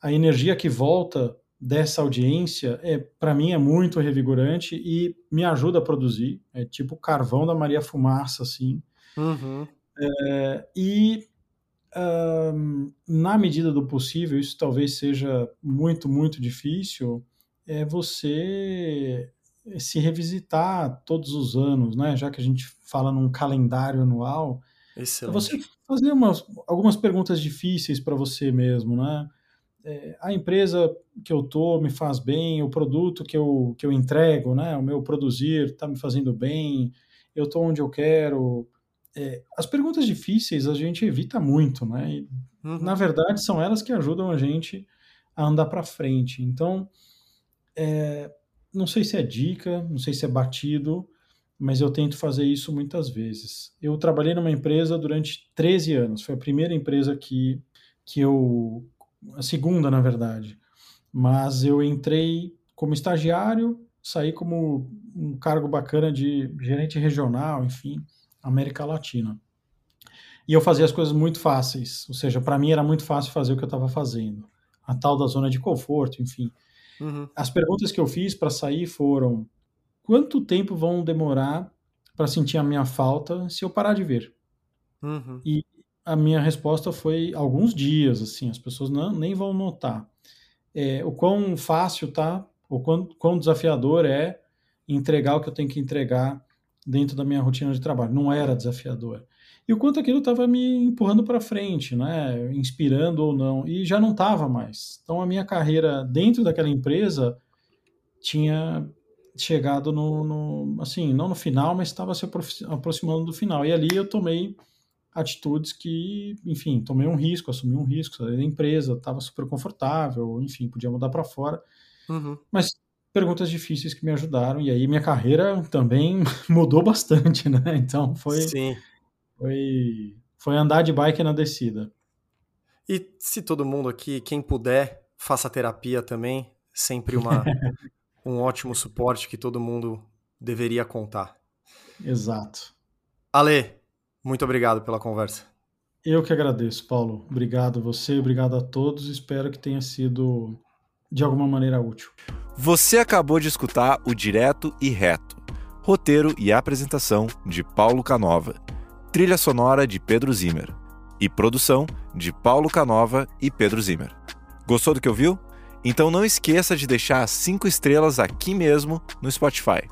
A energia que volta dessa audiência é para mim é muito revigorante e me ajuda a produzir. É tipo carvão da Maria Fumaça, assim. Uhum. É, e na medida do possível, isso talvez seja muito, muito difícil, é você se revisitar todos os anos, né? Já que a gente fala num calendário anual, Excelente. você fazer umas, algumas perguntas difíceis para você mesmo, né? É, a empresa que eu tô me faz bem, o produto que eu, que eu entrego, né? O meu produzir está me fazendo bem, eu estou onde eu quero, é, as perguntas difíceis a gente evita muito, né? E, uhum. Na verdade, são elas que ajudam a gente a andar para frente. Então, é, não sei se é dica, não sei se é batido, mas eu tento fazer isso muitas vezes. Eu trabalhei numa empresa durante 13 anos, foi a primeira empresa que, que eu. a segunda, na verdade. Mas eu entrei como estagiário, saí como um cargo bacana de gerente regional, enfim. América Latina. E eu fazia as coisas muito fáceis, ou seja, para mim era muito fácil fazer o que eu estava fazendo. A tal da zona de conforto, enfim. Uhum. As perguntas que eu fiz para sair foram: quanto tempo vão demorar para sentir a minha falta se eu parar de ver? Uhum. E a minha resposta foi alguns dias, assim, as pessoas não, nem vão notar. É, o quão fácil tá, o quão, quão desafiador é entregar o que eu tenho que entregar dentro da minha rotina de trabalho. Não era desafiador. E o quanto aquilo estava me empurrando para frente, né? inspirando ou não, e já não estava mais. Então a minha carreira dentro daquela empresa tinha chegado no, no assim, não no final, mas estava se aproximando do final. E ali eu tomei atitudes que, enfim, tomei um risco, assumi um risco, saí da empresa, estava super confortável, enfim, podia mudar para fora. Uhum. Mas perguntas difíceis que me ajudaram. E aí minha carreira também mudou bastante, né? Então foi, Sim. Foi, foi andar de bike na descida. E se todo mundo aqui, quem puder, faça terapia também, sempre uma, um ótimo suporte que todo mundo deveria contar. Exato. Ale, muito obrigado pela conversa. Eu que agradeço, Paulo. Obrigado a você, obrigado a todos. Espero que tenha sido de alguma maneira útil. Você acabou de escutar o Direto e Reto. Roteiro e apresentação de Paulo Canova. Trilha sonora de Pedro Zimmer. E produção de Paulo Canova e Pedro Zimmer. Gostou do que ouviu? Então não esqueça de deixar cinco estrelas aqui mesmo no Spotify.